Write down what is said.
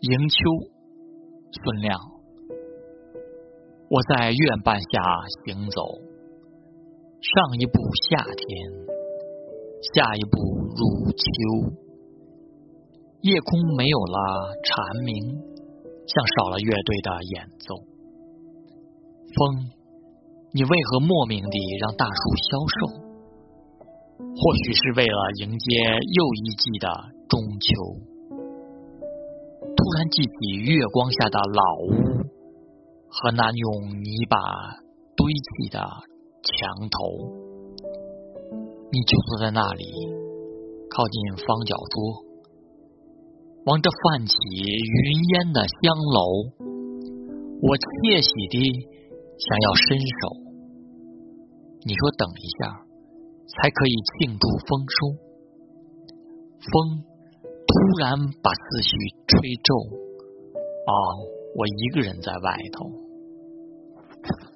迎秋，孙亮。我在院半下行走，上一步夏天，下一步入秋。夜空没有了蝉鸣，像少了乐队的演奏。风，你为何莫名地让大树消瘦？或许是为了迎接又一季的中秋。突然记起月光下的老屋和那用泥巴堆砌的墙头，你就坐在那里，靠近方角桌，望着泛起云烟的香楼，我窃喜地想要伸手，你说等一下，才可以庆祝丰收，风。突然把思绪吹皱，哦，我一个人在外头。